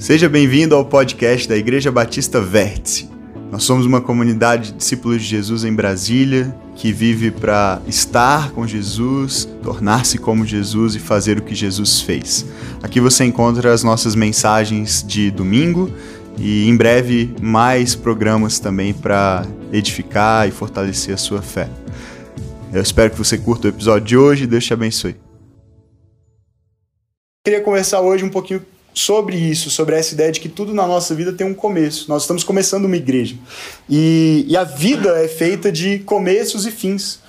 Seja bem-vindo ao podcast da Igreja Batista Vértice. Nós somos uma comunidade de discípulos de Jesus em Brasília que vive para estar com Jesus, tornar-se como Jesus e fazer o que Jesus fez. Aqui você encontra as nossas mensagens de domingo e em breve mais programas também para edificar e fortalecer a sua fé. Eu espero que você curta o episódio de hoje e Deus te abençoe. Eu queria conversar hoje um pouquinho sobre isso, sobre essa ideia de que tudo na nossa vida tem um começo. Nós estamos começando uma igreja. E, e a vida é feita de começos e fins.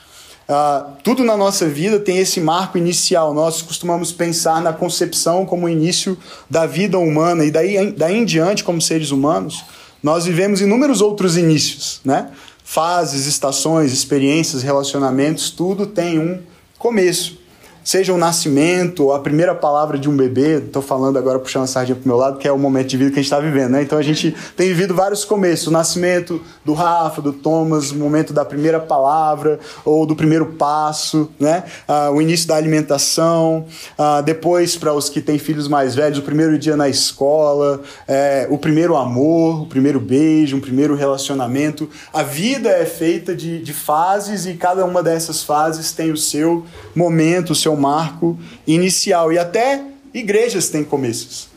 Uh, tudo na nossa vida tem esse marco inicial. Nós costumamos pensar na concepção como o início da vida humana, e daí, daí em diante, como seres humanos, nós vivemos inúmeros outros inícios, né? Fases, estações, experiências, relacionamentos, tudo tem um começo seja o nascimento, a primeira palavra de um bebê, estou falando agora puxando a sardinha para o meu lado, que é o momento de vida que a gente está vivendo, né? Então a gente tem vivido vários começos, o nascimento do Rafa, do Thomas, o momento da primeira palavra ou do primeiro passo, né? Ah, o início da alimentação, ah, depois para os que têm filhos mais velhos, o primeiro dia na escola, é, o primeiro amor, o primeiro beijo, um primeiro relacionamento. A vida é feita de, de fases e cada uma dessas fases tem o seu momento, o seu seu marco inicial. E até igrejas têm começos.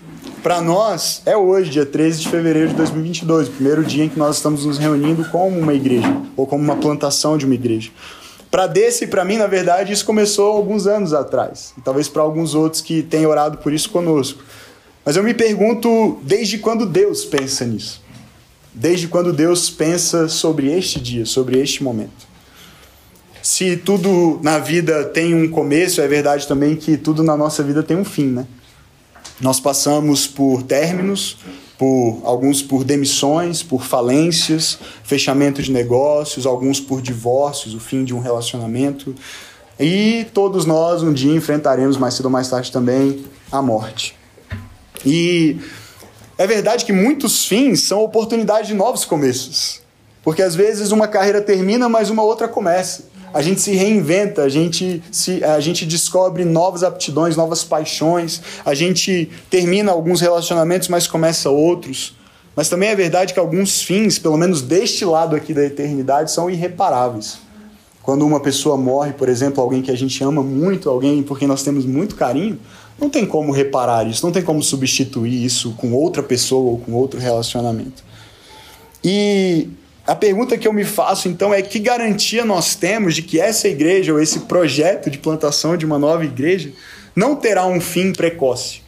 Para nós, é hoje, dia 13 de fevereiro de 2022, o primeiro dia em que nós estamos nos reunindo como uma igreja, ou como uma plantação de uma igreja. Para desse e para mim, na verdade, isso começou alguns anos atrás. E talvez para alguns outros que têm orado por isso conosco. Mas eu me pergunto desde quando Deus pensa nisso? Desde quando Deus pensa sobre este dia, sobre este momento? Se tudo na vida tem um começo, é verdade também que tudo na nossa vida tem um fim, né? Nós passamos por términos, por alguns por demissões, por falências, fechamento de negócios, alguns por divórcios, o fim de um relacionamento. E todos nós um dia enfrentaremos mais cedo ou mais tarde também a morte. E é verdade que muitos fins são oportunidades de novos começos. Porque às vezes uma carreira termina, mas uma outra começa a gente se reinventa, a gente, se, a gente descobre novas aptidões, novas paixões, a gente termina alguns relacionamentos, mas começa outros. Mas também é verdade que alguns fins, pelo menos deste lado aqui da eternidade, são irreparáveis. Quando uma pessoa morre, por exemplo, alguém que a gente ama muito, alguém por quem nós temos muito carinho, não tem como reparar isso, não tem como substituir isso com outra pessoa ou com outro relacionamento. E a pergunta que eu me faço então é que garantia nós temos de que essa igreja ou esse projeto de plantação de uma nova igreja não terá um fim precoce,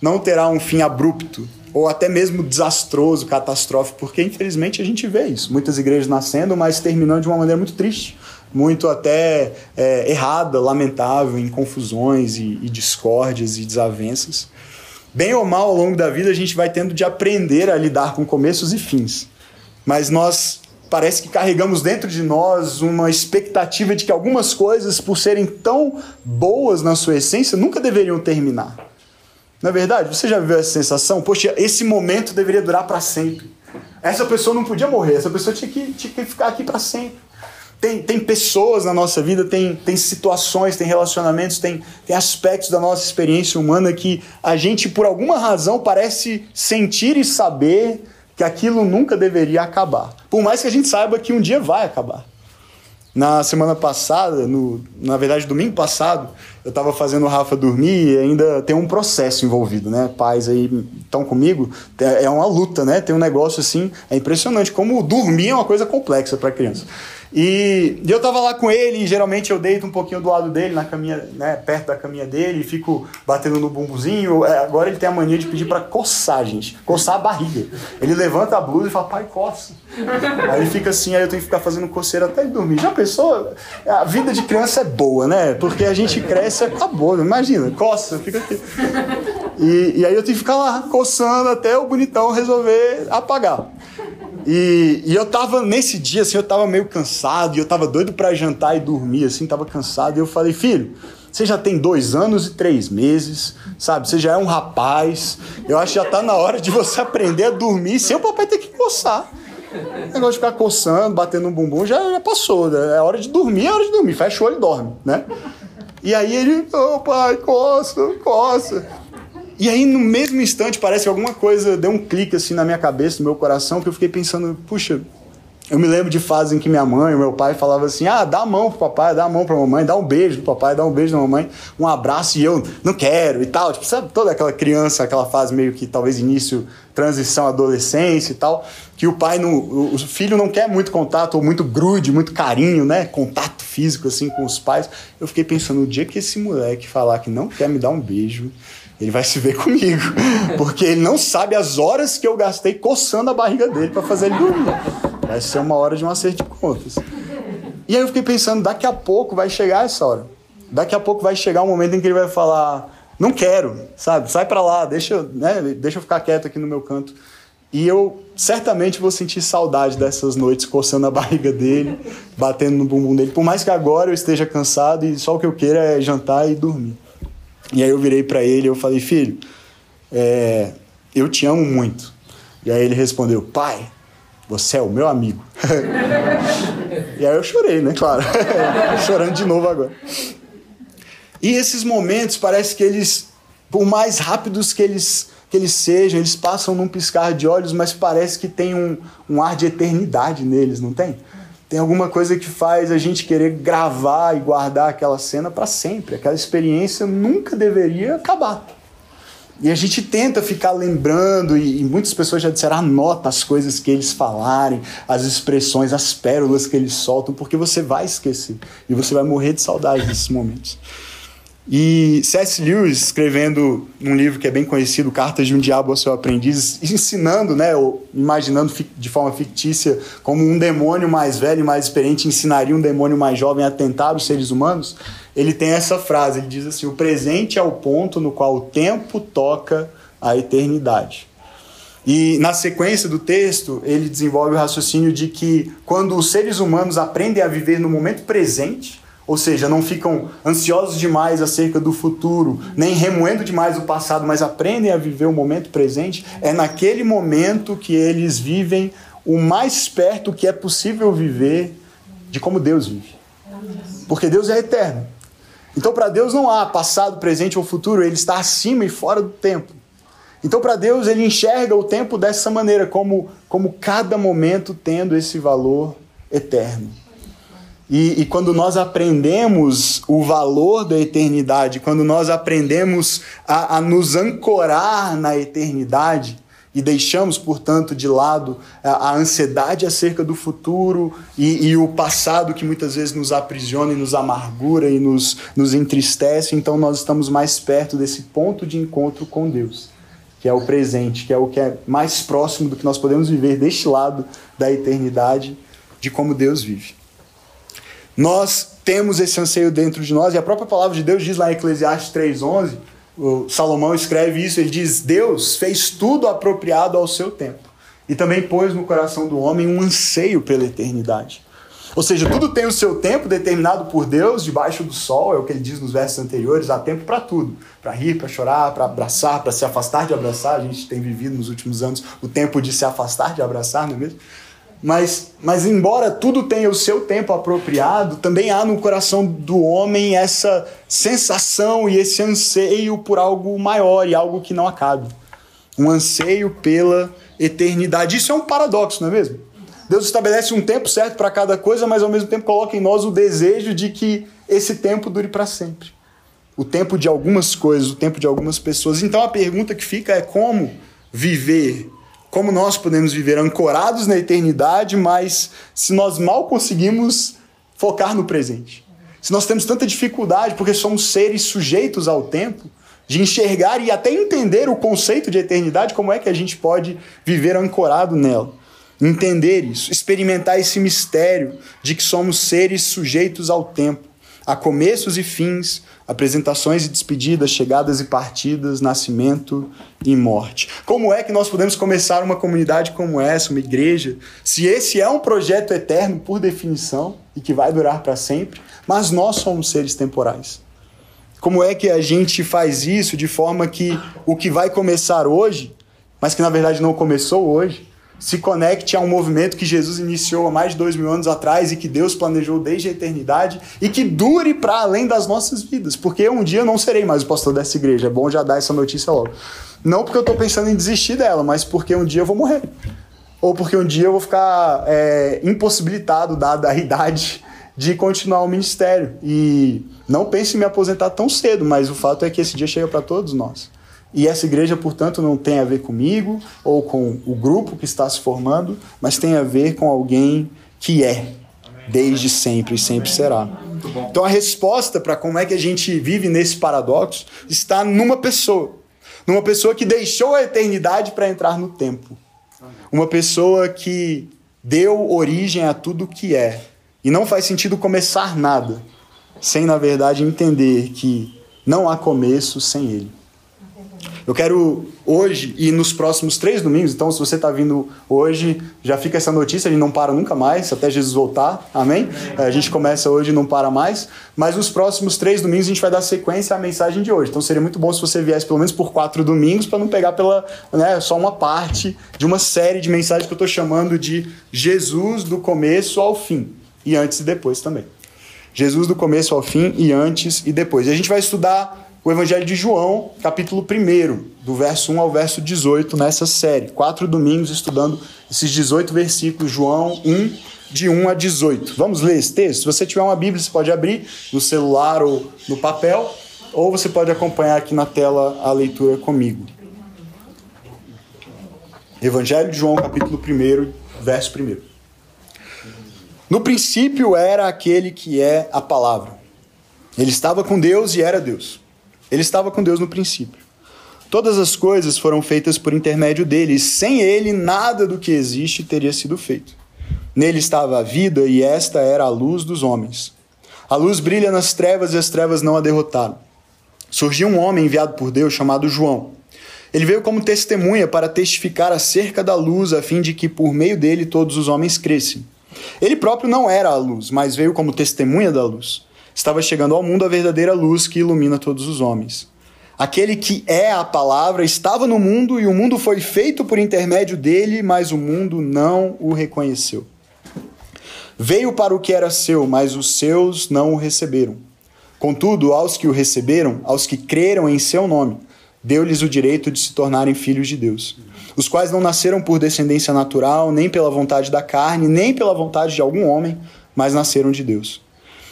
não terá um fim abrupto ou até mesmo desastroso, catastrófico, porque infelizmente a gente vê isso. Muitas igrejas nascendo, mas terminando de uma maneira muito triste, muito até é, errada, lamentável, em confusões e, e discórdias e desavenças. Bem ou mal ao longo da vida a gente vai tendo de aprender a lidar com começos e fins. Mas nós parece que carregamos dentro de nós uma expectativa de que algumas coisas, por serem tão boas na sua essência, nunca deveriam terminar. Na é verdade, você já viveu essa sensação? Poxa, esse momento deveria durar para sempre. Essa pessoa não podia morrer, essa pessoa tinha que, tinha que ficar aqui para sempre. Tem, tem pessoas na nossa vida, tem, tem situações, tem relacionamentos, tem, tem aspectos da nossa experiência humana que a gente, por alguma razão, parece sentir e saber que aquilo nunca deveria acabar. Por mais que a gente saiba que um dia vai acabar. Na semana passada, no, na verdade, domingo passado, eu estava fazendo o Rafa dormir e ainda tem um processo envolvido, né? Pais aí estão comigo, é uma luta, né? Tem um negócio assim, é impressionante como dormir é uma coisa complexa para criança. E, e eu tava lá com ele, e geralmente eu deito um pouquinho do lado dele, na caminha, né, perto da caminha dele, e fico batendo no bumbuzinho. É, agora ele tem a mania de pedir para coçar, gente. Coçar a barriga. Ele levanta a blusa e fala, pai, coça. Aí ele fica assim, aí eu tenho que ficar fazendo coceira até ele dormir. Já pensou? A vida de criança é boa, né? Porque a gente cresce, acabou. Imagina, coça, fica aqui. E, e aí eu tenho que ficar lá coçando até o bonitão resolver apagar. E, e, eu tava, nesse dia, assim, eu tava meio cansado, e eu tava doido para jantar e dormir, assim, tava cansado, e eu falei, filho, você já tem dois anos e três meses, sabe? Você já é um rapaz, eu acho que já tá na hora de você aprender a dormir sem o papai ter que coçar. O negócio de ficar coçando, batendo no bumbum, já, já passou, né? É hora de dormir, é hora de dormir, fecha o olho e dorme, né? E aí ele, ô oh, pai, coça, coça. E aí, no mesmo instante, parece que alguma coisa deu um clique assim na minha cabeça, no meu coração, que eu fiquei pensando, puxa, eu me lembro de fases em que minha mãe, meu pai falavam assim: ah, dá a mão pro papai, dá a mão pra mamãe, dá um beijo pro papai, dá um beijo na mamãe, um abraço e eu não quero e tal. Tipo, sabe, toda aquela criança, aquela fase meio que talvez início, transição, adolescência e tal, que o pai, não, o filho não quer muito contato, ou muito grude, muito carinho, né? Contato físico assim com os pais. Eu fiquei pensando: o dia que esse moleque falar que não quer me dar um beijo, ele vai se ver comigo. Porque ele não sabe as horas que eu gastei coçando a barriga dele para fazer ele dormir. Vai ser uma hora de um acerto de contas. E aí eu fiquei pensando, daqui a pouco vai chegar essa hora. Daqui a pouco vai chegar um momento em que ele vai falar, não quero, sabe? Sai para lá, deixa, né? deixa eu ficar quieto aqui no meu canto. E eu certamente vou sentir saudade dessas noites coçando a barriga dele, batendo no bumbum dele. Por mais que agora eu esteja cansado e só o que eu queira é jantar e dormir. E aí eu virei para ele e eu falei, filho, é, eu te amo muito. E aí ele respondeu, pai, você é o meu amigo. e aí eu chorei, né? Claro. Chorando de novo agora. E esses momentos parece que eles, por mais rápidos que eles, que eles sejam, eles passam num piscar de olhos, mas parece que tem um, um ar de eternidade neles, não tem? Tem alguma coisa que faz a gente querer gravar e guardar aquela cena para sempre. Aquela experiência nunca deveria acabar. E a gente tenta ficar lembrando, e, e, muitas pessoas já disseram: anota as coisas que eles falarem, as expressões, as pérolas que eles soltam, porque você vai esquecer. E você vai morrer de saudade desses momentos. E C.S. Lewis, escrevendo um livro que é bem conhecido, Cartas de um Diabo ao Seu Aprendiz, ensinando, né, ou imaginando de forma fictícia como um demônio mais velho e mais experiente ensinaria um demônio mais jovem a tentar os seres humanos, ele tem essa frase, ele diz assim, o presente é o ponto no qual o tempo toca a eternidade. E na sequência do texto, ele desenvolve o raciocínio de que quando os seres humanos aprendem a viver no momento presente, ou seja, não ficam ansiosos demais acerca do futuro, nem remoendo demais o passado, mas aprendem a viver o momento presente. É naquele momento que eles vivem o mais perto que é possível viver de como Deus vive. Porque Deus é eterno. Então, para Deus não há passado, presente ou futuro, ele está acima e fora do tempo. Então, para Deus, ele enxerga o tempo dessa maneira, como, como cada momento tendo esse valor eterno. E, e, quando nós aprendemos o valor da eternidade, quando nós aprendemos a, a nos ancorar na eternidade, e deixamos, portanto, de lado a, a ansiedade acerca do futuro e, e, o passado que muitas vezes nos aprisiona e nos amargura e nos, nos entristece, então nós estamos mais perto desse ponto de encontro com Deus, que é o presente, que é o que é mais próximo do que nós podemos viver deste lado da eternidade, de como Deus vive. Nós temos esse anseio dentro de nós, e a própria palavra de Deus diz lá em Eclesiastes 3,11: o Salomão escreve isso, ele diz: Deus fez tudo apropriado ao seu tempo, e também pôs no coração do homem um anseio pela eternidade. Ou seja, tudo tem o seu tempo determinado por Deus, debaixo do sol, é o que ele diz nos versos anteriores, há tempo para tudo. Para rir, para chorar, para abraçar, para se afastar de abraçar. A gente tem vivido nos últimos anos o tempo de se afastar de abraçar, não é mesmo? Mas, mas embora tudo tenha o seu tempo apropriado, também há no coração do homem essa sensação e esse anseio por algo maior e algo que não acabe. Um anseio pela eternidade. Isso é um paradoxo, não é mesmo? Deus estabelece um tempo certo para cada coisa, mas ao mesmo tempo coloca em nós o desejo de que esse tempo dure para sempre. O tempo de algumas coisas, o tempo de algumas pessoas. Então a pergunta que fica é como viver como nós podemos viver ancorados na eternidade, mas se nós mal conseguimos focar no presente. Se nós temos tanta dificuldade, porque somos seres sujeitos ao tempo, de enxergar e até entender o conceito de eternidade, como é que a gente pode viver ancorado nela. Entender isso, experimentar esse mistério de que somos seres sujeitos ao tempo, a começos e fins, apresentações e despedidas, chegadas e partidas, nascimento e morte. Como é que nós podemos começar uma comunidade como essa, uma igreja, se esse é um projeto eterno por definição e que vai durar para sempre, mas nós somos seres temporais? Como é que a gente faz isso de forma que o que vai começar hoje, mas que na verdade não começou hoje, se conecte a um movimento que Jesus iniciou há mais de dois mil anos atrás e que Deus planejou desde a eternidade e que dure para além das nossas vidas. Porque um dia eu não serei mais o pastor dessa igreja. É bom já dar essa notícia logo. Não porque eu estou pensando em desistir dela, mas porque um dia eu vou morrer. Ou porque um dia eu vou ficar é, impossibilitado, dada a idade, de continuar o ministério. E não pense em me aposentar tão cedo, mas o fato é que esse dia chega para todos nós. E essa igreja, portanto, não tem a ver comigo ou com o grupo que está se formando, mas tem a ver com alguém que é, desde sempre e sempre será. Então a resposta para como é que a gente vive nesse paradoxo está numa pessoa. Numa pessoa que deixou a eternidade para entrar no tempo. Uma pessoa que deu origem a tudo que é. E não faz sentido começar nada sem, na verdade, entender que não há começo sem ele. Eu quero hoje e nos próximos três domingos, então se você está vindo hoje, já fica essa notícia, a gente não para nunca mais, até Jesus voltar, amém? A gente começa hoje e não para mais, mas nos próximos três domingos a gente vai dar sequência à mensagem de hoje. Então seria muito bom se você viesse pelo menos por quatro domingos, para não pegar pela, né, só uma parte de uma série de mensagens que eu estou chamando de Jesus do começo ao fim, e antes e depois também. Jesus do começo ao fim e antes e depois. E a gente vai estudar o Evangelho de João, capítulo 1, do verso 1 ao verso 18, nessa série. Quatro domingos estudando esses 18 versículos, João 1, de 1 a 18. Vamos ler esse texto? Se você tiver uma Bíblia, você pode abrir no celular ou no papel, ou você pode acompanhar aqui na tela a leitura comigo. Evangelho de João, capítulo 1, verso 1. No princípio era aquele que é a palavra. Ele estava com Deus e era Deus. Ele estava com Deus no princípio. Todas as coisas foram feitas por intermédio dele, e sem ele nada do que existe teria sido feito. Nele estava a vida, e esta era a luz dos homens. A luz brilha nas trevas, e as trevas não a derrotaram. Surgiu um homem enviado por Deus chamado João. Ele veio como testemunha para testificar acerca da luz, a fim de que por meio dele todos os homens crescem. Ele próprio não era a luz, mas veio como testemunha da luz estava chegando ao mundo a verdadeira luz que ilumina todos os homens. Aquele que é a palavra estava no mundo e o mundo foi feito por intermédio dele, mas o mundo não o reconheceu. Veio para o que era seu, mas os seus não o receberam. Contudo, aos que o receberam, aos que creram em seu nome, deu-lhes o direito de se tornarem filhos de Deus, os quais não nasceram por descendência natural, nem pela vontade da carne, nem pela vontade de algum homem, mas nasceram de Deus.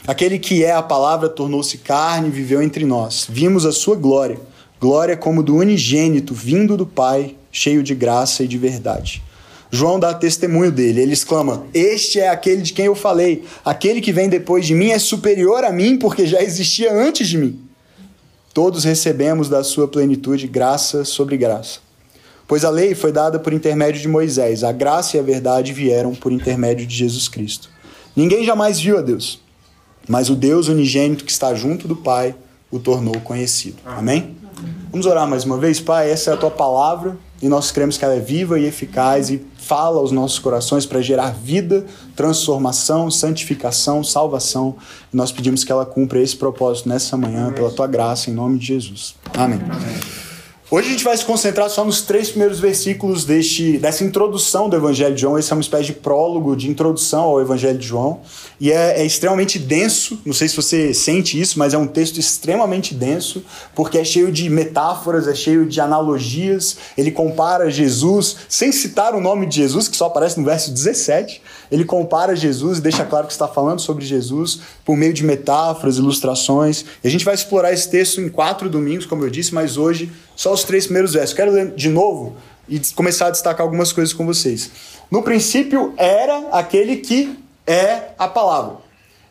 Aquele que é a palavra tornou-se carne e viveu entre nós. Vimos a sua glória, glória como do unigênito, vindo do Pai, cheio de graça e de verdade. João dá testemunho dele, ele exclama: Este é aquele de quem eu falei, aquele que vem depois de mim é superior a mim, porque já existia antes de mim. Todos recebemos da sua plenitude graça sobre graça. Pois a lei foi dada por intermédio de Moisés, a graça e a verdade vieram por intermédio de Jesus Cristo. Ninguém jamais viu a Deus mas o Deus unigênito que está junto do Pai o tornou conhecido. Amém? Vamos orar mais uma vez, Pai. Essa é a tua palavra e nós cremos que ela é viva e eficaz e fala aos nossos corações para gerar vida, transformação, santificação, salvação. E nós pedimos que ela cumpra esse propósito nessa manhã, pela tua graça, em nome de Jesus. Amém. Amém. Hoje a gente vai se concentrar só nos três primeiros versículos deste, dessa introdução do Evangelho de João. Esse é uma espécie de prólogo, de introdução ao Evangelho de João. E é, é, extremamente denso, não sei se você sente isso, mas é um texto extremamente denso, porque é cheio de metáforas, é cheio de analogias. Ele compara Jesus, sem citar o nome de Jesus, que só aparece no verso 17. Ele compara Jesus e deixa claro que está falando sobre Jesus por meio de metáforas, ilustrações. E a gente vai explorar esse texto em quatro domingos, como eu disse, mas hoje só os três primeiros versos. Quero ler de novo e começar a destacar algumas coisas com vocês. No princípio era aquele que é a palavra.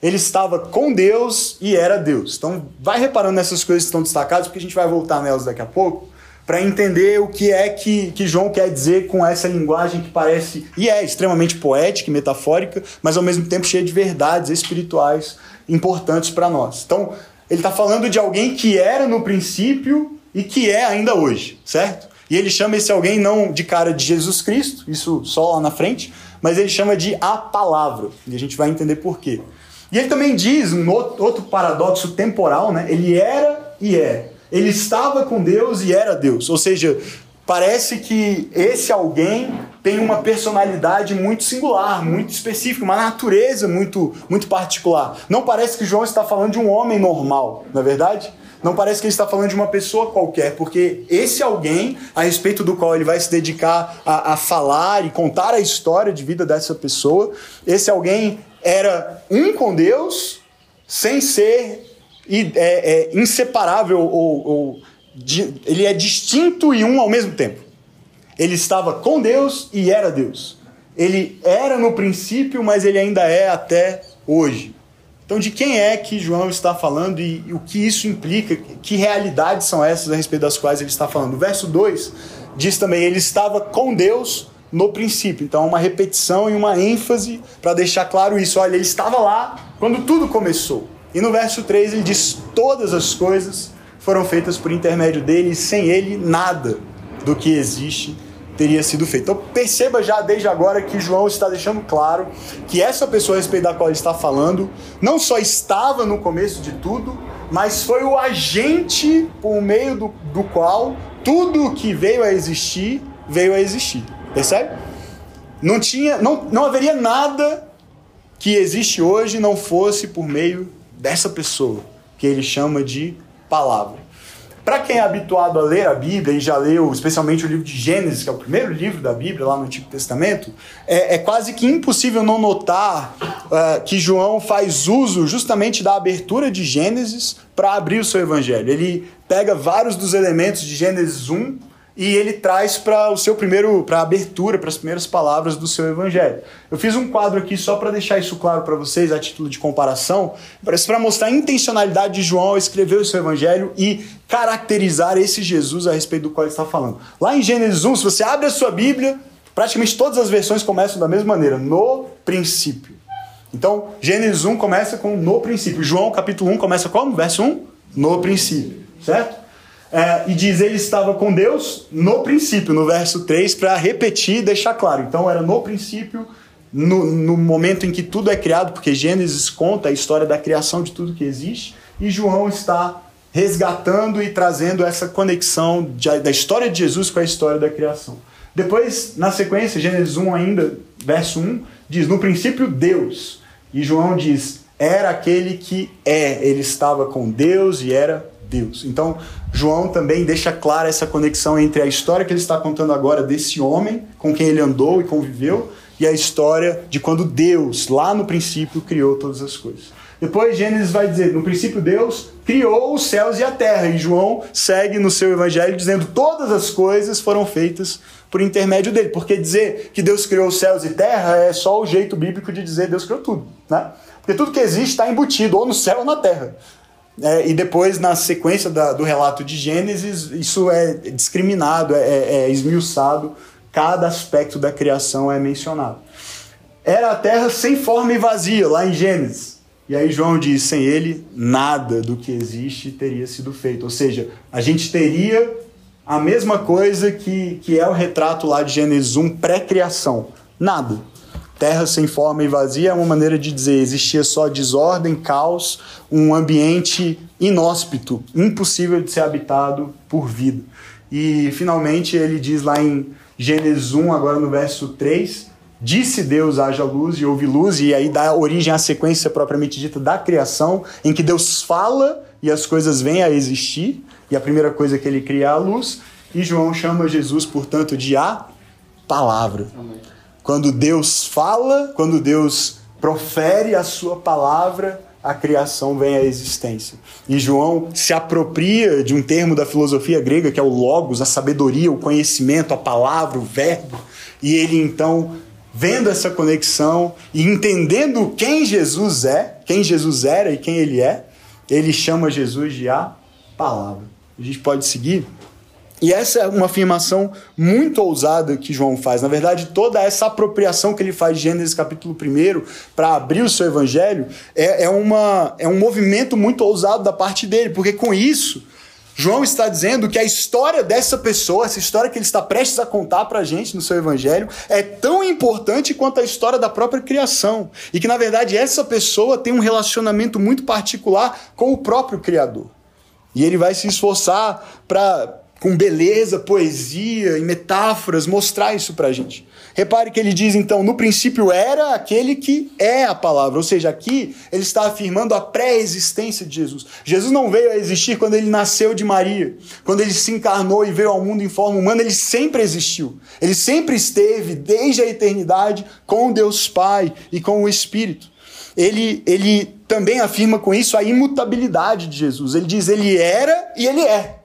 Ele estava com Deus e era Deus. Então, vai reparando nessas coisas que estão destacadas, porque a gente vai voltar nelas daqui a pouco, para entender o que é que, que João quer dizer com essa linguagem que parece e é extremamente poética e metafórica, mas ao mesmo tempo cheia de verdades espirituais importantes para nós. Então, ele está falando de alguém que era no princípio e que é ainda hoje, certo? E ele chama esse alguém não de cara de Jesus Cristo, isso só lá na frente, mas ele chama de a palavra. E a gente vai entender por quê. E ele também diz um outro paradoxo temporal, né? Ele era e é. Ele estava com Deus e era Deus. Ou seja, parece que esse alguém tem uma personalidade muito singular, muito específica, uma natureza muito, muito particular. Não parece que João está falando de um homem normal, não é verdade? Não parece que ele está falando de uma pessoa qualquer, porque esse alguém, a respeito do qual ele vai se dedicar a, a falar e contar a história de vida dessa pessoa, esse alguém era um com Deus, sem ser é, é, inseparável ou, ou ele é distinto e um ao mesmo tempo. Ele estava com Deus e era Deus. Ele era no princípio, mas ele ainda é até hoje. Então, de quem é que João está falando e, e o que isso implica? Que realidades são essas a respeito das quais ele está falando? O verso 2 diz também: ele estava com Deus no princípio. Então, uma repetição e uma ênfase para deixar claro isso. Olha, ele estava lá quando tudo começou. E no verso 3 ele diz: Todas as coisas foram feitas por intermédio dele, e sem ele nada do que existe teria sido feito. Então perceba já desde agora que João está deixando claro que essa pessoa a respeito da qual ele está falando não só estava no começo de tudo, mas foi o agente por meio do, do qual tudo que veio a existir veio a existir. Percebe? Não tinha, não, não haveria nada que existe hoje não fosse por meio dessa pessoa que ele chama de palavra. Para quem é habituado a ler a Bíblia e já leu especialmente o livro de Gênesis, que é o primeiro livro da Bíblia lá no Antigo Testamento, é, é quase que impossível não notar uh, que João faz uso justamente da abertura de Gênesis para abrir o seu evangelho. Ele pega vários dos elementos de Gênesis 1 e ele traz para o seu primeiro, para a abertura, para as primeiras palavras do seu evangelho. Eu fiz um quadro aqui só para deixar isso claro para vocês, a título de comparação, para mostrar a intencionalidade de João ao escrever o seu evangelho e caracterizar esse Jesus a respeito do qual ele está falando. Lá em Gênesis 1, se você abre a sua Bíblia, praticamente todas as versões começam da mesma maneira, no princípio. Então, Gênesis 1 começa com no princípio. João capítulo 1 começa como? Verso 1? No princípio, certo? É, e diz ele estava com Deus no princípio, no verso 3, para repetir e deixar claro. Então era no princípio, no, no, momento em que tudo é criado, porque Gênesis conta a história da criação de tudo que existe, e João está resgatando e trazendo essa conexão de, da história de Jesus com a história da criação. Depois, na sequência, Gênesis 1 ainda, verso 1, diz: No princípio, Deus. E João diz: Era aquele que é, ele estava com Deus e era Deus. Então, João também deixa clara essa conexão entre a história que ele está contando agora desse homem com quem ele andou e conviveu e a história de quando Deus, lá no princípio, criou todas as coisas. Depois Gênesis vai dizer, no princípio Deus criou os céus e a terra, e João segue no seu evangelho dizendo todas as coisas foram feitas por intermédio dele, porque dizer que Deus criou os céus e terra é só o jeito bíblico de dizer Deus criou tudo, né? Porque tudo que existe está embutido ou no céu ou na terra. É, e depois, na sequência da, do relato de Gênesis, isso é discriminado, é, é, é esmiuçado, cada aspecto da criação é mencionado. Era a terra sem forma e vazia, lá em Gênesis. E aí João diz: sem ele, nada do que existe teria sido feito. Ou seja, a gente teria a mesma coisa que, que é o retrato lá de Gênesis 1, pré-criação. Nada. Terra sem forma e vazia é uma maneira de dizer existia só desordem, caos, um ambiente inóspito, impossível de ser habitado por vida. E finalmente ele diz lá em Gênesis 1, agora no verso 3, disse Deus haja luz e houve luz, e aí dá origem à sequência propriamente dita da criação, em que Deus fala e as coisas vêm a existir, e a primeira coisa que ele cria é a luz, e João chama Jesus, portanto, de a palavra. Amém. Quando Deus fala, quando Deus profere a sua palavra, a criação vem à existência. E João se apropria de um termo da filosofia grega que é o logos, a sabedoria, o conhecimento, a palavra, o verbo, e ele então vendo essa conexão e entendendo quem Jesus é, quem Jesus era e quem ele é, ele chama Jesus de a palavra. A gente pode seguir e essa é uma afirmação muito ousada que João faz. Na verdade, toda essa apropriação que ele faz de Gênesis capítulo 1 para abrir o seu evangelho é, é, uma, é um movimento muito ousado da parte dele, porque com isso, João está dizendo que a história dessa pessoa, essa história que ele está prestes a contar para a gente no seu evangelho, é tão importante quanto a história da própria criação. E que, na verdade, essa pessoa tem um relacionamento muito particular com o próprio Criador. E ele vai se esforçar para com beleza, poesia e metáforas, mostrar isso para a gente. Repare que ele diz então: no princípio era aquele que é a palavra, ou seja, aqui ele está afirmando a pré-existência de Jesus. Jesus não veio a existir quando ele nasceu de Maria, quando ele se encarnou e veio ao mundo em forma humana, ele sempre existiu. Ele sempre esteve, desde a eternidade, com Deus Pai e com o Espírito. Ele, ele também afirma com isso a imutabilidade de Jesus. Ele diz: ele era e ele é.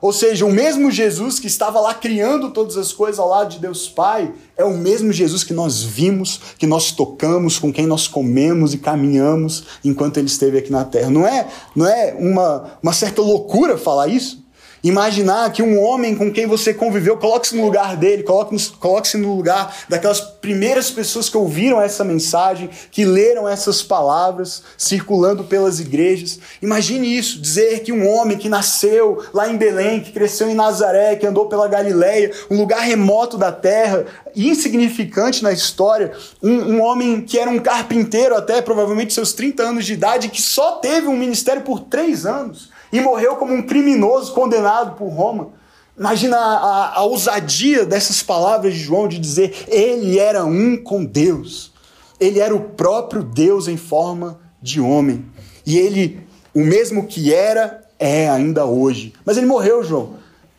Ou seja, o mesmo Jesus que estava lá criando todas as coisas ao lado de Deus Pai, é o mesmo Jesus que nós vimos, que nós tocamos, com quem nós comemos e caminhamos enquanto ele esteve aqui na terra. Não é, não é uma, uma certa loucura falar isso? Imaginar que um homem com quem você conviveu, coloque-se no lugar dele, coloque-se coloque no lugar daquelas primeiras pessoas que ouviram essa mensagem, que leram essas palavras circulando pelas igrejas. Imagine isso, dizer que um homem que nasceu lá em Belém, que cresceu em Nazaré, que andou pela Galileia, um lugar remoto da terra, insignificante na história, um, um homem que era um carpinteiro até provavelmente seus 30 anos de idade, que só teve um ministério por três anos e morreu como um criminoso condenado por Roma. Imagina a, a, ousadia dessas palavras de João de dizer ele era um com Deus. Ele era o próprio Deus em forma de homem. E ele, o mesmo que era, é ainda hoje. Mas ele morreu, João.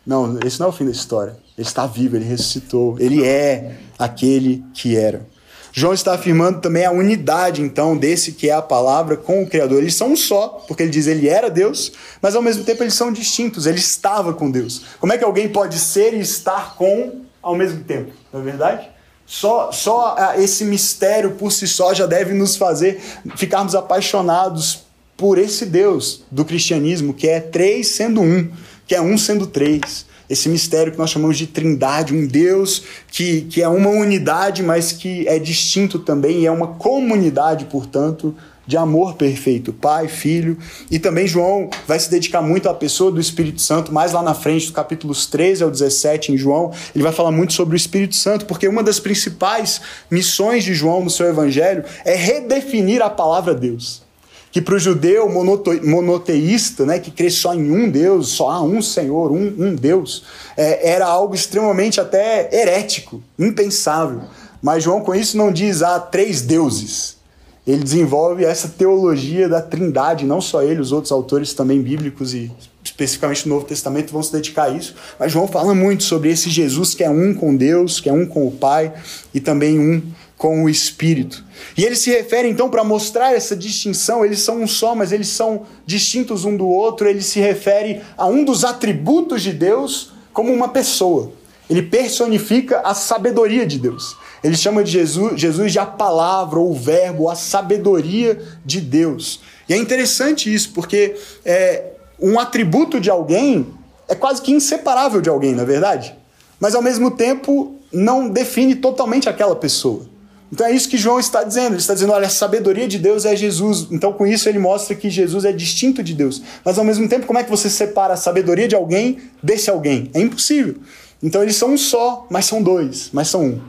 Não, esse não é o fim da história. Ele está vivo, ele ressuscitou. Ele é aquele que era. João está afirmando também a unidade, então, desse que é a palavra com o Criador. Eles são um só, porque ele diz ele era Deus, mas ao mesmo tempo eles são distintos, ele estava com Deus. Como é que alguém pode ser e estar com ao mesmo tempo? Não é verdade? Só, só ah, esse mistério por si só já deve nos fazer ficarmos apaixonados por esse Deus do cristianismo, que é três sendo um, que é um sendo três esse mistério que nós chamamos de trindade, um Deus que, que é uma unidade, mas que é distinto também e é uma comunidade, portanto, de amor perfeito, Pai, Filho. E também João vai se dedicar muito à pessoa do Espírito Santo, mais lá na frente, do capítulos 13 ao 17 em João, ele vai falar muito sobre o Espírito Santo, porque uma das principais missões de João no seu evangelho é redefinir a palavra Deus que para o judeu monoteísta, né, que crê só em um Deus, só há um Senhor, um, um Deus, é, era algo extremamente até herético, impensável. Mas João com isso não diz há três deuses. Ele desenvolve essa teologia da trindade, não só ele, os outros autores também bíblicos e especificamente no Novo Testamento vão se dedicar a isso. Mas João fala muito sobre esse Jesus que é um com Deus, que é um com o Pai e também um com o Espírito. E ele se refere então para mostrar essa distinção, eles são um só, mas eles são distintos um do outro, ele se refere a um dos atributos de Deus como uma pessoa. Ele personifica a sabedoria de Deus. Ele chama de Jesus, Jesus de a palavra, ou o verbo, a sabedoria de Deus. E é interessante isso, porque é, um atributo de alguém é quase que inseparável de alguém, na é verdade? Mas ao mesmo tempo não define totalmente aquela pessoa. Então é isso que João está dizendo. Ele está dizendo: olha, a sabedoria de Deus é Jesus. Então com isso ele mostra que Jesus é distinto de Deus. Mas ao mesmo tempo, como é que você separa a sabedoria de alguém desse alguém? É impossível. Então eles são um só, mas são dois, mas são um.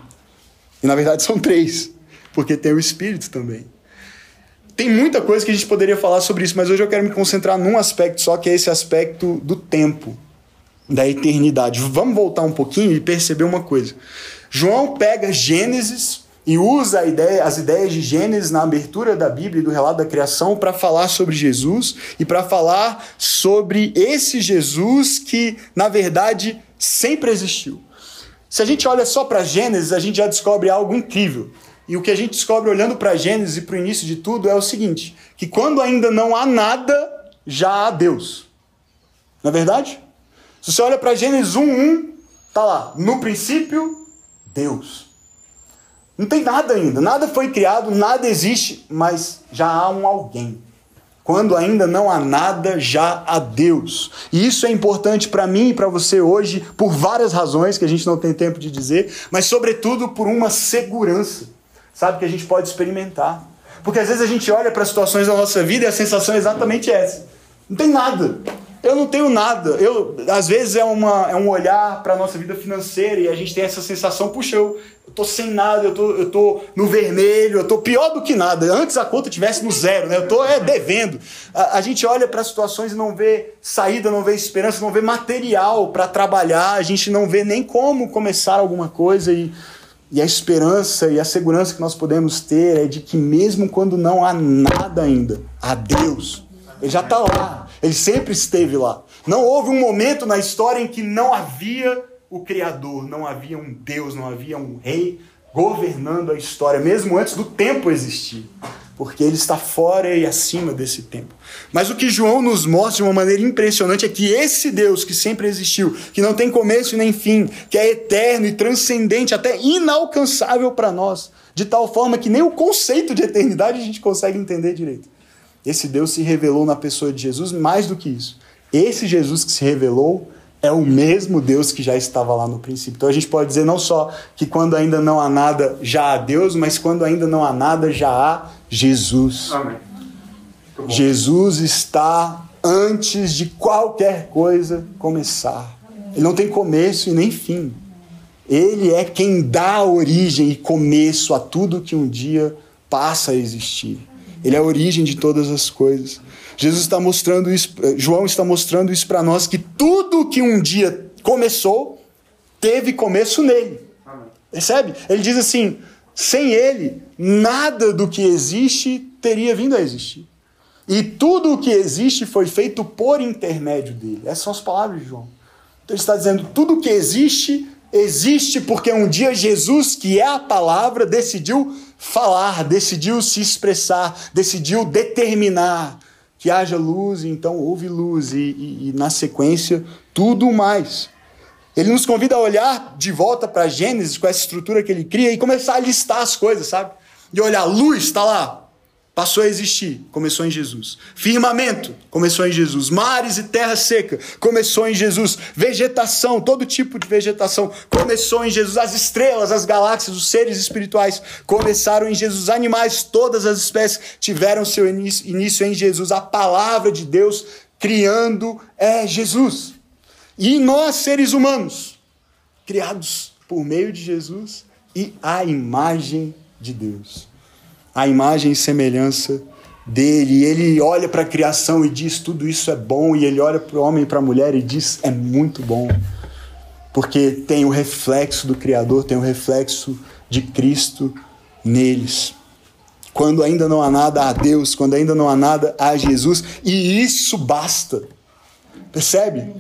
E na verdade são três, porque tem o Espírito também. Tem muita coisa que a gente poderia falar sobre isso, mas hoje eu quero me concentrar num aspecto só, que é esse aspecto do tempo, da eternidade. Vamos voltar um pouquinho e perceber uma coisa. João pega Gênesis e usa ideia, as ideias de Gênesis na abertura da Bíblia e do relato da criação para falar sobre Jesus e para falar sobre esse Jesus que, na verdade, sempre existiu. Se a gente olha só para Gênesis, a gente já descobre algo incrível. E o que a gente descobre olhando para Gênesis e para o início de tudo é o seguinte: que quando ainda não há nada, já há Deus. Não é verdade? Se você olha para Gênesis 1:1, tá lá, no princípio, Deus. Não tem nada ainda, nada foi criado, nada existe, mas já há um alguém. Quando ainda não há nada, já há Deus. E isso é importante para mim e para você hoje por várias razões que a gente não tem tempo de dizer, mas sobretudo por uma segurança, sabe, que a gente pode experimentar. Porque às vezes a gente olha para situações da nossa vida e a sensação é exatamente essa. Não tem nada. Eu não tenho nada. Eu, às vezes é, uma, é um olhar para a nossa vida financeira e a gente tem essa sensação, puxa, eu, eu tô sem nada, eu tô, eu tô no vermelho, eu tô pior do que nada. Antes a conta tivesse no zero, né? Eu tô é, devendo. A, a gente olha para situações e não vê saída, não vê esperança, não vê material para trabalhar, a gente não vê nem como começar alguma coisa e, e a esperança e a segurança que nós podemos ter é de que mesmo quando não há nada ainda, há Deus. Ele já está lá. Ele sempre esteve lá. Não houve um momento na história em que não havia o Criador, não havia um Deus, não havia um rei governando a história, mesmo antes do tempo existir. Porque ele está fora e acima desse tempo. Mas o que João nos mostra de uma maneira impressionante é que esse Deus que sempre existiu, que não tem começo nem fim, que é eterno e transcendente, até inalcançável para nós, de tal forma que nem o conceito de eternidade a gente consegue entender direito. Esse Deus se revelou na pessoa de Jesus, mais do que isso. Esse Jesus que se revelou é o mesmo Deus que já estava lá no princípio. Então a gente pode dizer não só que quando ainda não há nada já há Deus, mas quando ainda não há nada já há Jesus. Amém. Jesus está antes de qualquer coisa começar. Ele não tem começo e nem fim. Ele é quem dá origem e começo a tudo que um dia passa a existir. Ele é a origem de todas as coisas. Jesus está mostrando isso, eh, João está mostrando isso para nós que tudo que um dia começou teve começo nele. Amém. Percebe? Ele diz assim: sem ele, nada do que existe teria vindo a existir. E tudo o que existe foi feito por intermédio dele. Essas são as palavras de João. Então ele está dizendo: tudo o que existe, existe porque um dia Jesus, que é a palavra, decidiu falar, decidiu se expressar, decidiu determinar que haja luz, então houve luz, e, e, e na sequência, tudo mais. Ele nos convida a olhar de volta para Gênesis com essa estrutura que ele cria e começar a listar as coisas, sabe? E olhar, luz está lá, passou a existir, começou em Jesus. Firmamento, começou em Jesus. Mares e terra seca, começou em Jesus. Vegetação, todo tipo de vegetação, começou em Jesus. As estrelas, as galáxias, os seres espirituais, começaram em Jesus. Animais, todas as espécies tiveram seu início em Jesus. A palavra de Deus criando é Jesus. E nós, seres humanos, criados por meio de Jesus e a imagem de Deus a imagem e semelhança dele. E ele olha para a criação e diz: tudo isso é bom. E ele olha para o homem e para a mulher e diz: é muito bom. Porque tem o reflexo do Criador, tem o reflexo de Cristo neles. Quando ainda não há nada a Deus, quando ainda não há nada a Jesus, e isso basta. Percebe?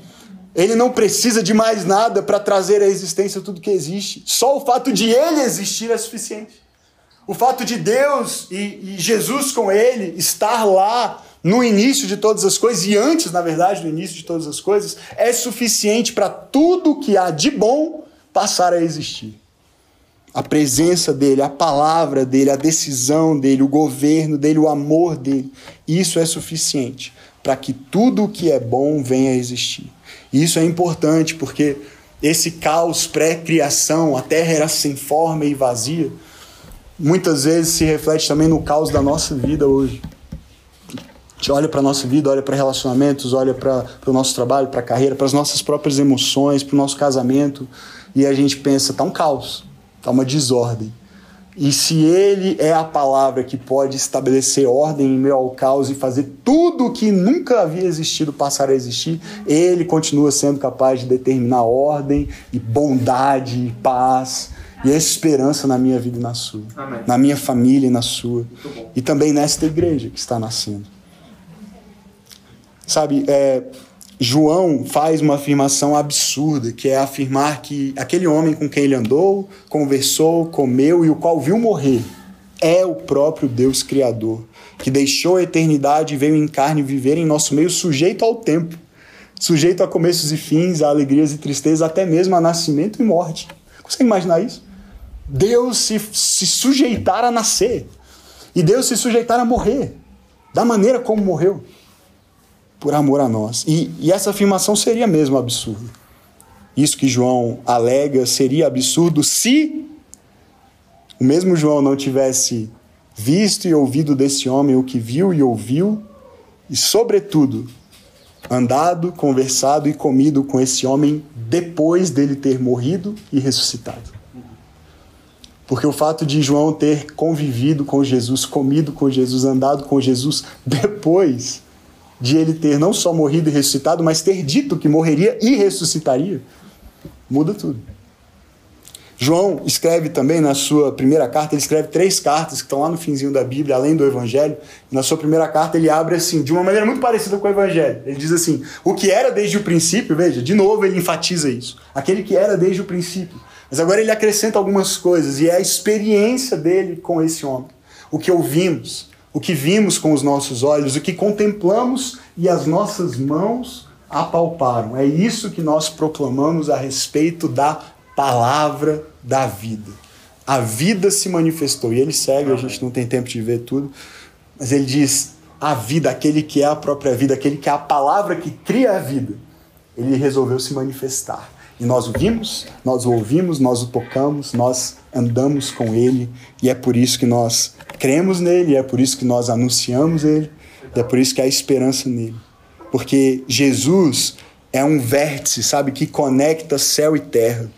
Ele não precisa de mais nada para trazer à existência tudo que existe. Só o fato de ele existir é suficiente. O fato de Deus e, e, Jesus com ele estar lá no início de todas as coisas e antes, na verdade, do início de todas as coisas, é suficiente para tudo que há de bom passar a existir. A presença dele, a palavra dele, a decisão dele, o governo dele, o amor dele, isso é suficiente para que tudo o que é bom venha a existir. Isso é importante porque esse caos pré-criação, a terra era sem forma e vazia muitas vezes se reflete também no caos da nossa vida hoje. A gente olha para a nossa vida, olha para relacionamentos, olha para o nosso trabalho, para a carreira, para as nossas próprias emoções, para o nosso casamento, e a gente pensa, tá um caos, tá uma desordem. E se ele é a palavra que pode estabelecer ordem em meio ao caos e fazer tudo que nunca havia existido passar a existir, ele continua sendo capaz de determinar ordem e bondade e paz e a esperança na minha vida e na sua, Amém. na minha família e na sua, e também nesta igreja que está nascendo. Sabe, é, João faz uma afirmação absurda, que é afirmar que aquele homem com quem ele andou, conversou, comeu e o qual viu morrer é o próprio Deus Criador, que deixou a eternidade e veio em carne viver em nosso meio, sujeito ao tempo, sujeito a começos e fins, a alegrias e tristezas, até mesmo a nascimento e morte. Consegue imaginar isso? Deus se, se sujeitar a nascer. E Deus se sujeitar a morrer. Da maneira como morreu. Por amor a nós. E, e essa afirmação seria mesmo absurda. Isso que João alega seria absurdo se o mesmo João não tivesse visto e ouvido desse homem o que viu e ouviu, e, sobretudo, andado, conversado e comido com esse homem depois dele ter morrido e ressuscitado. Porque o fato de João ter convivido com Jesus, comido com Jesus, andado com Jesus depois de ele ter não só morrido e ressuscitado, mas ter dito que morreria e ressuscitaria, muda tudo. João escreve também na sua primeira carta, ele escreve três cartas que estão lá no finzinho da Bíblia, além do Evangelho. Na sua primeira carta ele abre assim, de uma maneira muito parecida com o Evangelho. Ele diz assim: o que era desde o princípio, veja, de novo ele enfatiza isso. Aquele que era desde o princípio. Mas agora ele acrescenta algumas coisas, e é a experiência dele com esse homem. O que ouvimos, o que vimos com os nossos olhos, o que contemplamos e as nossas mãos apalparam. É isso que nós proclamamos a respeito da palavra da vida. A vida se manifestou. E ele segue, a gente não tem tempo de ver tudo, mas ele diz: a vida, aquele que é a própria vida, aquele que é a palavra que cria a vida, ele resolveu se manifestar. E nós o vimos, nós o ouvimos, nós o tocamos, nós andamos com ele, e é por isso que nós cremos nele, é por isso que nós anunciamos ele, é por isso que há esperança nele. Porque Jesus é um vértice, sabe, que conecta céu e terra.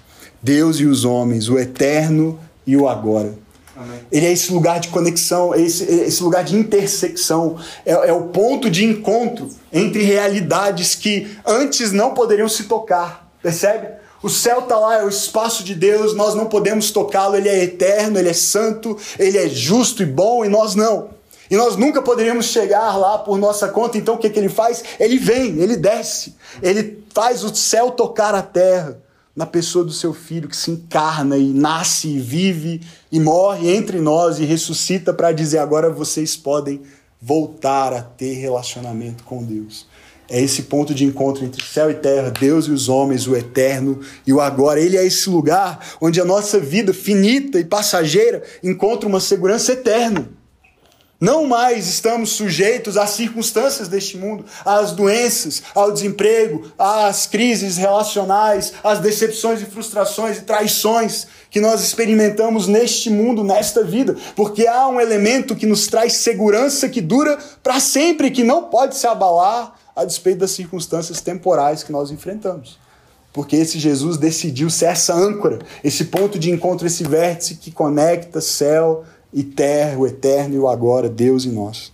Deus e os homens, o eterno e o agora. Amém. Ele é esse lugar de conexão, é esse, é esse lugar de intersecção, é, é, o ponto de encontro entre realidades que antes não poderiam se tocar, percebe? O céu está lá, é o espaço de Deus, nós não podemos tocá-lo, ele é eterno, ele é santo, ele é justo e bom, e nós não. E nós nunca poderíamos chegar lá por nossa conta, então o que, que ele faz? Ele vem, ele desce, ele faz o céu tocar a terra na pessoa do seu filho que se encarna e nasce e vive e morre entre nós e ressuscita para dizer agora vocês podem voltar a ter relacionamento com Deus. É esse ponto de encontro entre céu e terra, Deus e os homens, o eterno e o agora. Ele é esse lugar onde a nossa vida finita e passageira encontra uma segurança eterna. Não mais estamos sujeitos às circunstâncias deste mundo, às doenças, ao desemprego, às crises relacionais, às decepções e frustrações e traições que nós experimentamos neste mundo, nesta vida, porque há um elemento que nos traz segurança que dura para sempre, que não pode se abalar a despeito das circunstâncias temporais que nós enfrentamos. Porque esse Jesus decidiu ser essa âncora, esse ponto de encontro, esse vértice que conecta céu e terra, o eterno e o agora, Deus e nós.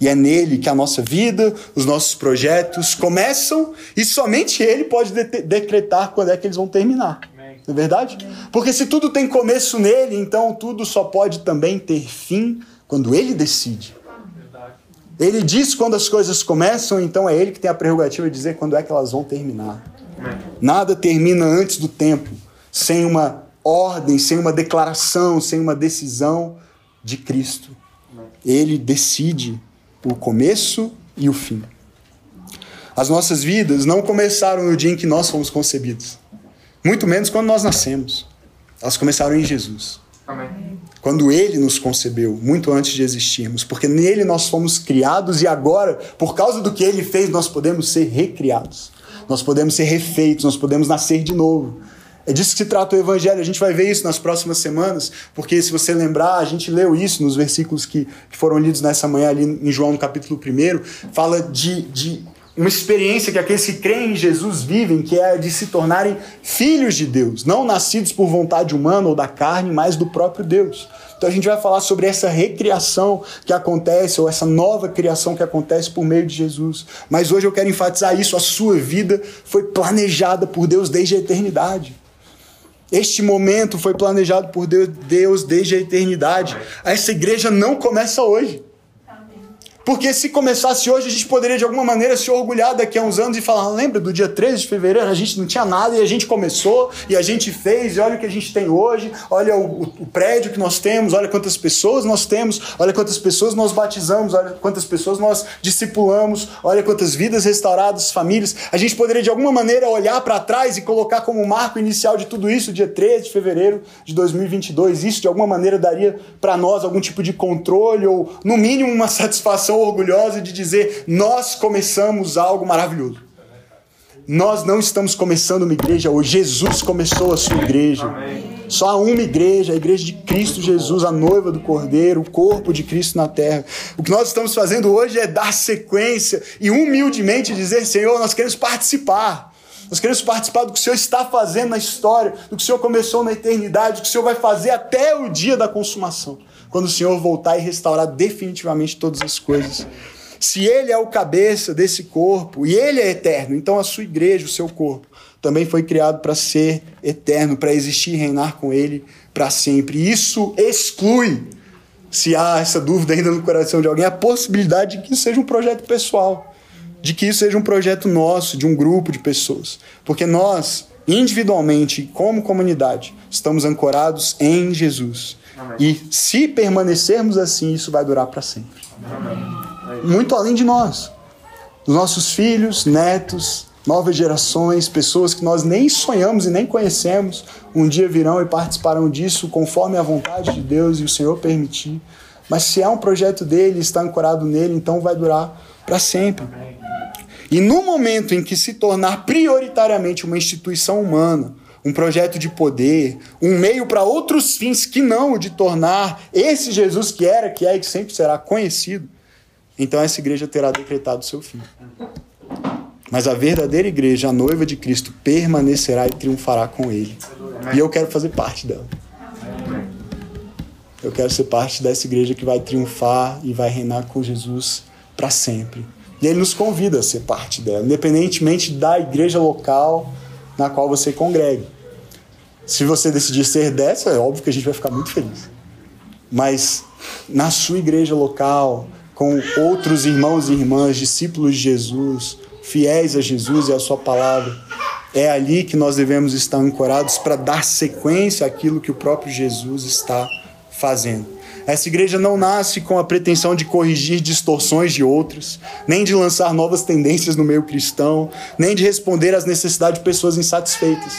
E é nele que a nossa vida, os nossos projetos começam e somente ele pode de decretar quando é que eles vão terminar. Não é verdade? Porque se tudo tem começo nele, então tudo só pode também ter fim quando ele decide. Ele diz quando as coisas começam, então é ele que tem a prerrogativa de dizer quando é que elas vão terminar. Nada termina antes do tempo, sem uma ordem, sem uma declaração, sem uma decisão de Cristo. Ele decide o começo e o fim. As nossas vidas não começaram no dia em que nós fomos concebidos, muito menos quando nós nascemos. Elas começaram em Jesus. Amém. Quando ele nos concebeu, muito antes de existirmos, porque nele nós fomos criados e agora, por causa do que ele fez, nós podemos ser recriados. Nós podemos ser refeitos, nós podemos nascer de novo. É disso que se trata o Evangelho. A gente vai ver isso nas próximas semanas, porque se você lembrar, a gente leu isso nos versículos que, que foram lidos nessa manhã ali em João, no capítulo 1. Fala de, de uma experiência que aqueles que creem em Jesus vivem, que é de se tornarem filhos de Deus, não nascidos por vontade humana ou da carne, mas do próprio Deus. Então a gente vai falar sobre essa recriação que acontece, ou essa nova criação que acontece por meio de Jesus. Mas hoje eu quero enfatizar isso: a sua vida foi planejada por Deus desde a eternidade. Este momento foi planejado por Deus desde a eternidade. Essa igreja não começa hoje. Porque se começasse hoje, a gente poderia de alguma maneira se orgulhar daqui a uns anos e falar: lembra do dia 13 de fevereiro? A gente não tinha nada e a gente começou e a gente fez, e olha o que a gente tem hoje, olha o, o prédio que nós temos, olha quantas pessoas nós temos, olha quantas pessoas nós batizamos, olha quantas pessoas nós discipulamos, olha quantas vidas restauradas, famílias. A gente poderia de alguma maneira olhar para trás e colocar como marco inicial de tudo isso, dia 13 de fevereiro de 2022. Isso de alguma maneira daria para nós algum tipo de controle ou, no mínimo, uma satisfação orgulhosa de dizer: nós começamos algo maravilhoso. Nós não estamos começando uma igreja hoje, Jesus começou a sua igreja. Amém. Só há uma igreja, a igreja de Cristo Jesus, a noiva do Cordeiro, o corpo de Cristo na terra. O que nós estamos fazendo hoje é dar sequência e humildemente dizer: Senhor, nós queremos participar. Nós queremos participar do que o Senhor está fazendo na história, do que o Senhor começou na eternidade, do que o Senhor vai fazer até o dia da consumação, quando o Senhor voltar e restaurar definitivamente todas as coisas. Se Ele é o cabeça desse corpo e Ele é eterno, então a sua igreja, o seu corpo, também foi criado para ser eterno, para existir e reinar com Ele para sempre. Isso exclui, se há essa dúvida ainda no coração de alguém, a possibilidade de que isso seja um projeto pessoal, de que isso seja um projeto nosso, de um grupo de pessoas. Porque nós, individualmente, como comunidade, estamos ancorados em Jesus. Amém. E se permanecermos assim, isso vai durar para sempre. Amém. Muito além de nós. Os nossos filhos, netos, novas gerações, pessoas que nós nem sonhamos e nem conhecemos, um dia virão e participarão disso conforme a vontade de Deus e o Senhor permitir. Mas se é um projeto dele, está ancorado nele, então vai durar para sempre. E no momento em que se tornar prioritariamente uma instituição humana, um projeto de poder, um meio para outros fins que não o de tornar esse Jesus que era, que é e que sempre será conhecido, então essa igreja terá decretado o seu fim. Mas a verdadeira igreja, a noiva de Cristo, permanecerá e triunfará com ele. E eu quero fazer parte dela. Eu quero ser parte dessa igreja que vai triunfar e vai reinar com Jesus para sempre. E ele nos convida a ser parte dela, independentemente da igreja local na qual você congregue. Se você decidir ser dessa, é óbvio que a gente vai ficar muito feliz. Mas na sua igreja local, com outros irmãos e irmãs, discípulos de Jesus, fiéis a Jesus e a Sua palavra. É ali que nós devemos estar ancorados para dar sequência àquilo que o próprio Jesus está fazendo. Essa igreja não nasce com a pretensão de corrigir distorções de outros, nem de lançar novas tendências no meio cristão, nem de responder às necessidades de pessoas insatisfeitas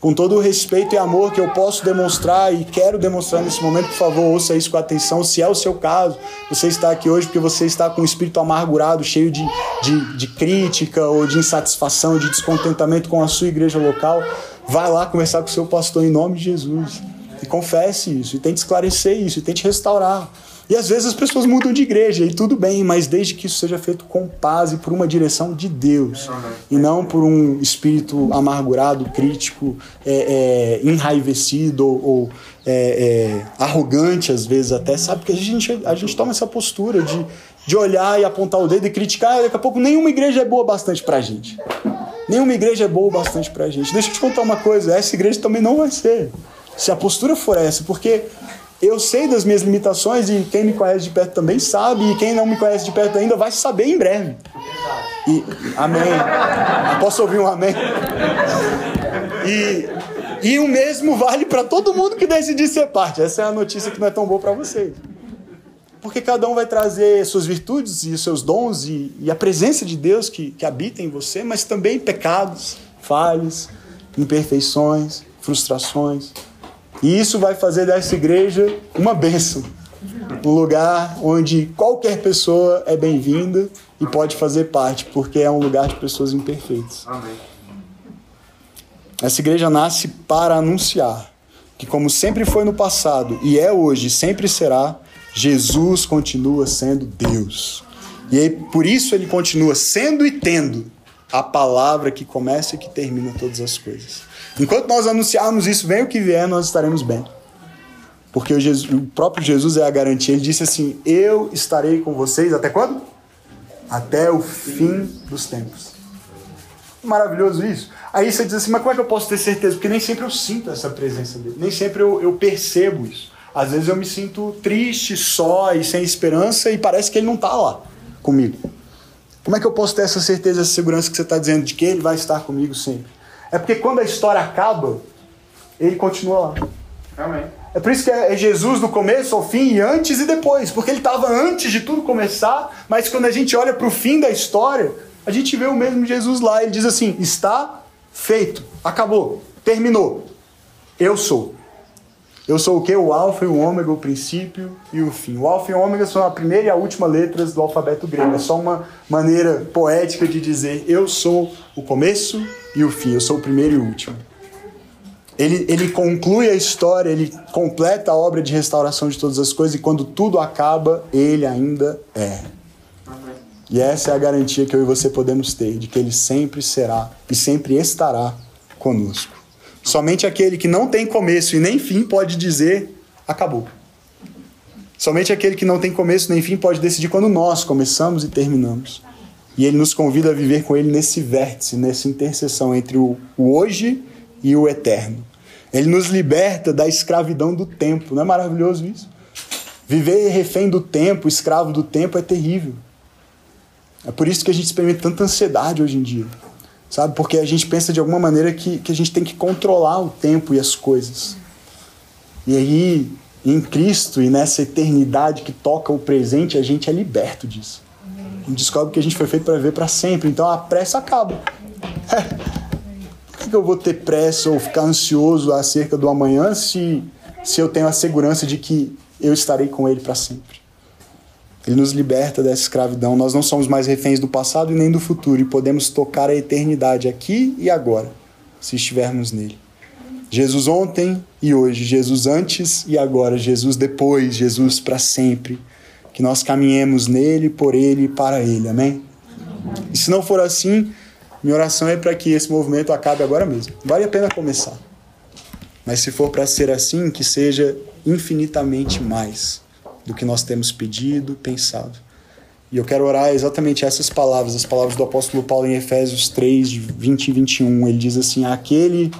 com todo o respeito e amor que eu posso demonstrar e quero demonstrar nesse momento, por favor, ouça isso com atenção. Se é o seu caso, você está aqui hoje porque você está com um espírito amargurado, cheio de, de, de crítica ou de insatisfação, de descontentamento com a sua igreja local, vai lá conversar com o seu pastor em nome de Jesus. E confesse isso, e tente esclarecer isso, e tente restaurar. E às vezes as pessoas mudam de igreja e tudo bem, mas desde que isso seja feito com paz e por uma direção de Deus e não por um espírito amargurado, crítico, é, é, enraivecido ou, ou é, é arrogante às vezes até, sabe? Porque a gente, a gente toma essa postura de, de olhar e apontar o dedo e criticar, e daqui a pouco nenhuma igreja é boa bastante pra gente. Nenhuma igreja é boa bastante pra gente. Deixa eu te contar uma coisa, essa igreja também não vai ser. Se a postura for essa, porque eu sei das minhas limitações e quem me conhece de perto também sabe, e quem não me conhece de perto ainda vai saber em breve. E, amém. Posso ouvir um amém? E, e o mesmo vale para todo mundo que decidir ser parte. Essa é a notícia que não é tão boa para vocês. Porque cada um vai trazer suas virtudes e seus dons e, e a presença de Deus que, que habita em você, mas também pecados, falhas, imperfeições, frustrações. E isso vai fazer dessa igreja uma bênção. Um lugar onde qualquer pessoa é bem-vinda e pode fazer parte, porque é um lugar de pessoas imperfeitas. Amém. Essa igreja nasce para anunciar que, como sempre foi no passado e é hoje, sempre será, Jesus continua sendo Deus. E aí, por isso ele continua sendo e tendo a palavra que começa e que termina todas as coisas. Enquanto nós anunciarmos isso, vem o que vier, nós estaremos bem. Porque o, Jesus, o próprio Jesus é a garantia. Ele disse assim: Eu estarei com vocês até quando? Até o fim dos tempos. Maravilhoso isso. Aí você diz assim: Mas como é que eu posso ter certeza? Porque nem sempre eu sinto essa presença dele. Nem sempre eu, eu percebo isso. Às vezes eu me sinto triste, só e sem esperança e parece que ele não está lá comigo. Como é que eu posso ter essa certeza, essa segurança que você está dizendo de que ele vai estar comigo sempre? É porque quando a história acaba, ele continua lá. Amém. É por isso que é Jesus do começo ao fim, e antes e depois. Porque ele estava antes de tudo começar, mas quando a gente olha para o fim da história, a gente vê o mesmo Jesus lá. Ele diz assim: está feito, acabou, terminou. Eu sou. Eu sou o que? O alfa e o ômega, o princípio e o fim. O alfa e o ômega são a primeira e a última letras do alfabeto grego. É só uma maneira poética de dizer eu sou o começo e o fim. Eu sou o primeiro e o último. Ele, ele conclui a história, ele completa a obra de restauração de todas as coisas e quando tudo acaba, ele ainda é. E essa é a garantia que eu e você podemos ter, de que ele sempre será e sempre estará conosco. Somente aquele que não tem começo e nem fim pode dizer acabou. Somente aquele que não tem começo nem fim pode decidir quando nós começamos e terminamos. E ele nos convida a viver com ele nesse vértice, nessa interseção entre o, hoje e o eterno. Ele nos liberta da escravidão do tempo. Não é maravilhoso isso? Viver refém do tempo, escravo do tempo, é terrível. É por isso que a gente experimenta tanta ansiedade hoje em dia. Sabe? Porque a gente pensa de alguma maneira que, que a gente tem que controlar o tempo e as coisas. E aí, em Cristo e nessa eternidade que toca o presente, a gente é liberto disso. A gente descobre que a gente foi feito para viver para sempre. Então a pressa acaba. Por que eu vou ter pressa ou ficar ansioso acerca do amanhã se, se eu tenho a segurança de que eu estarei com Ele para sempre? Ele nos liberta dessa escravidão. Nós não somos mais reféns do passado e nem do futuro e podemos tocar a eternidade aqui e agora, se estivermos nele. Jesus ontem e hoje, Jesus antes e agora, Jesus depois, Jesus para sempre. Que nós caminhemos nele, por ele e para ele. Amém? E se não for assim, minha oração é para que esse movimento acabe agora mesmo. Vale a pena começar. Mas se for para ser assim, que seja infinitamente mais do que nós temos pedido, pensado. E eu quero orar exatamente essas palavras, as palavras do apóstolo Paulo em Efésios 3, 20 e 21. Ele diz assim: Aquele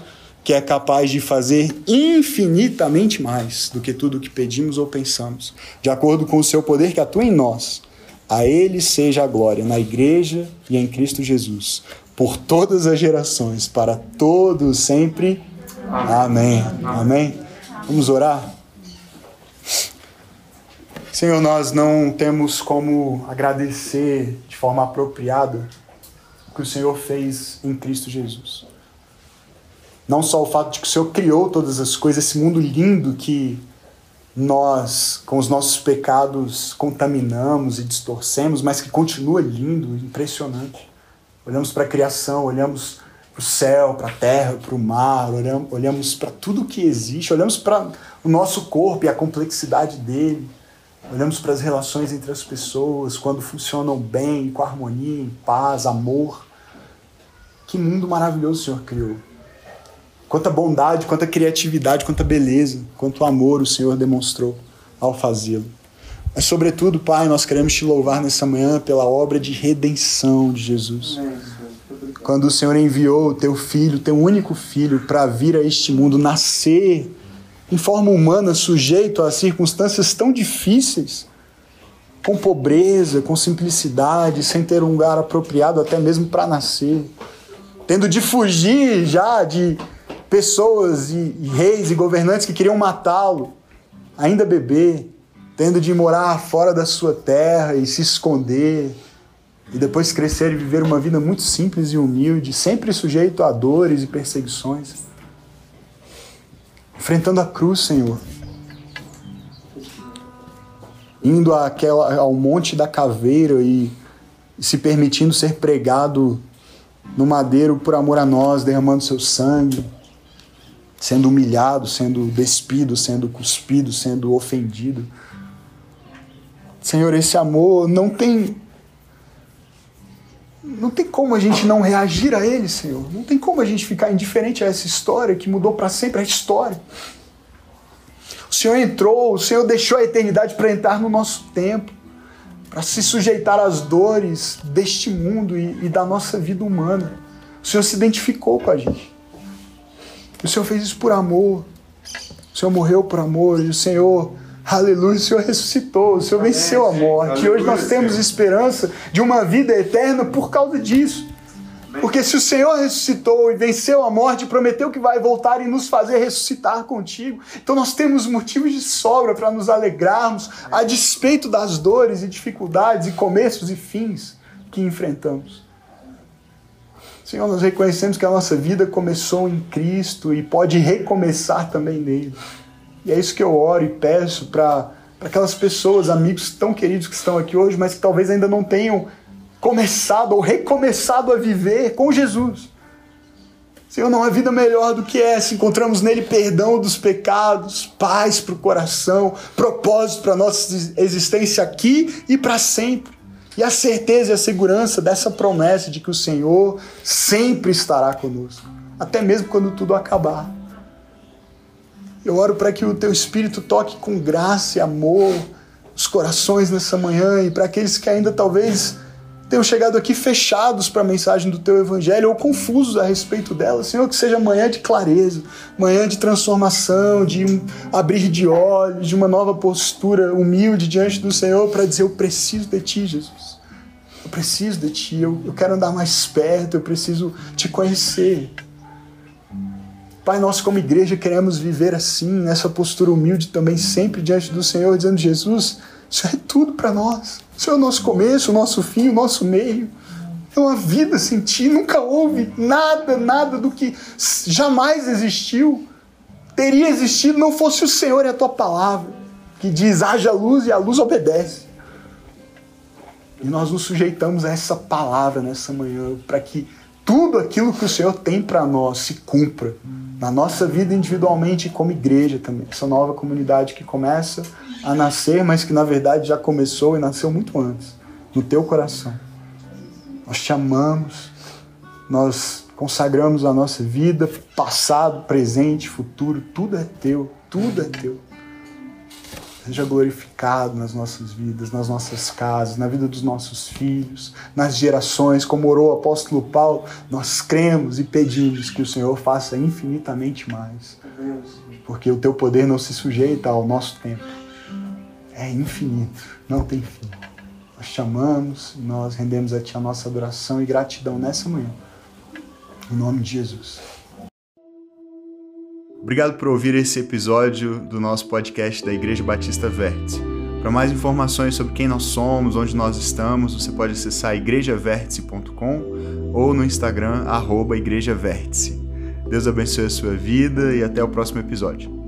que é capaz de fazer infinitamente mais do que tudo o que pedimos ou pensamos, de acordo com o seu poder que atua em nós. A Ele seja a glória na Igreja e em Cristo Jesus, por todas as gerações, para todos sempre. Amém. Amém. Amém. Vamos orar? Senhor, nós não temos como agradecer de forma apropriada o que o Senhor fez em Cristo Jesus. Não só o fato de que o Senhor criou todas as coisas, esse mundo lindo que nós, com os nossos pecados, contaminamos e distorcemos, mas que continua lindo, impressionante. Olhamos para a criação, olhamos para o céu, para a terra, para o mar, olhamos, para tudo que existe, olhamos para o nosso corpo e a complexidade dele Olhamos para as relações entre as pessoas, quando funcionam bem, com harmonia, em paz, amor. Que mundo maravilhoso o Senhor criou. Quanta bondade, quanta criatividade, quanta beleza, quanto amor o Senhor demonstrou ao fazê-lo. Mas, sobretudo, Pai, nós queremos te louvar nessa manhã pela obra de redenção de Jesus. Quando o Senhor enviou o teu filho, teu único filho, para vir a este mundo, nascer em forma humana, sujeito a circunstâncias tão difíceis, com pobreza, com simplicidade, sem ter um lugar apropriado até mesmo para nascer, tendo de fugir já de pessoas e, e reis e governantes que queriam matá-lo, ainda bebê, tendo de morar fora da sua terra e se esconder, e depois crescer e viver uma vida muito simples e humilde, sempre sujeito a dores e perseguições enfrentando a cruz, Senhor. Indo àquela, ao monte da caveira e, e se permitindo ser pregado no madeiro por amor a nós, derramando seu sangue, sendo humilhado, sendo despido, sendo cuspido, sendo ofendido. Senhor, esse amor não tem não tem como a gente não reagir a ele, Senhor. Não tem como a gente ficar indiferente a essa história que mudou para sempre a história. O Senhor entrou, o Senhor deixou a eternidade para entrar no nosso tempo, para se sujeitar às dores deste mundo e, e da nossa vida humana. O Senhor se identificou com a gente. O Senhor fez isso por amor. O Senhor morreu por amor e o Senhor Aleluia, o Senhor ressuscitou, o Senhor Amém, venceu a morte. Aleluia, e hoje nós temos esperança de uma vida eterna por causa disso. Porque se o Senhor ressuscitou e venceu a morte, prometeu que vai voltar e nos fazer ressuscitar contigo, então nós temos motivos de sobra para nos alegrarmos a despeito das dores e dificuldades e começos e fins que enfrentamos. Senhor, nós reconhecemos que a nossa vida começou em Cristo e pode recomeçar também nele. E é isso que eu oro e peço para aquelas pessoas, amigos tão queridos que estão aqui hoje, mas que talvez ainda não tenham começado ou recomeçado a viver com Jesus. Senhor, não há vida melhor do que essa. Encontramos nele perdão dos pecados, paz para o coração, propósito para a nossa existência aqui e para sempre. E a certeza e a segurança dessa promessa de que o Senhor sempre estará conosco, até mesmo quando tudo acabar. Eu oro para que o teu espírito toque com graça e amor os corações nessa manhã e para aqueles que ainda talvez tenham chegado aqui fechados para a mensagem do teu evangelho ou confusos a respeito dela. Senhor, que seja manhã de clareza, manhã de transformação, de um abrir de olhos, de uma nova postura humilde diante do Senhor para dizer: Eu preciso de ti, Jesus. Eu preciso de ti, eu, eu quero andar mais perto, eu preciso te conhecer. Pai, nós como igreja queremos viver assim, nessa postura humilde também, sempre diante do Senhor, dizendo: Jesus, isso é tudo para nós. Isso é o nosso começo, o nosso fim, o nosso meio. É uma vida sem ti. Nunca houve nada, nada do que jamais existiu, teria existido não fosse o Senhor e a tua palavra, que diz: haja luz e a luz obedece. E nós nos sujeitamos a essa palavra nessa manhã, para que tudo aquilo que o Senhor tem para nós se cumpra na nossa vida individualmente e como igreja também. Essa nova comunidade que começa a nascer, mas que na verdade já começou e nasceu muito antes, no teu coração. Nós te amamos, nós consagramos a nossa vida, passado, presente, futuro, tudo é teu, tudo é teu seja glorificado nas nossas vidas, nas nossas casas, na vida dos nossos filhos, nas gerações, como orou o apóstolo Paulo, nós cremos e pedimos que o Senhor faça infinitamente mais. Porque o teu poder não se sujeita ao nosso tempo. É infinito, não tem fim. Nós chamamos, nós rendemos a Ti a nossa adoração e gratidão nessa manhã. Em nome de Jesus. Obrigado por ouvir esse episódio do nosso podcast da Igreja Batista Vértice. Para mais informações sobre quem nós somos, onde nós estamos, você pode acessar igrejavértice.com ou no Instagram, arroba Igreja Vértice. Deus abençoe a sua vida e até o próximo episódio.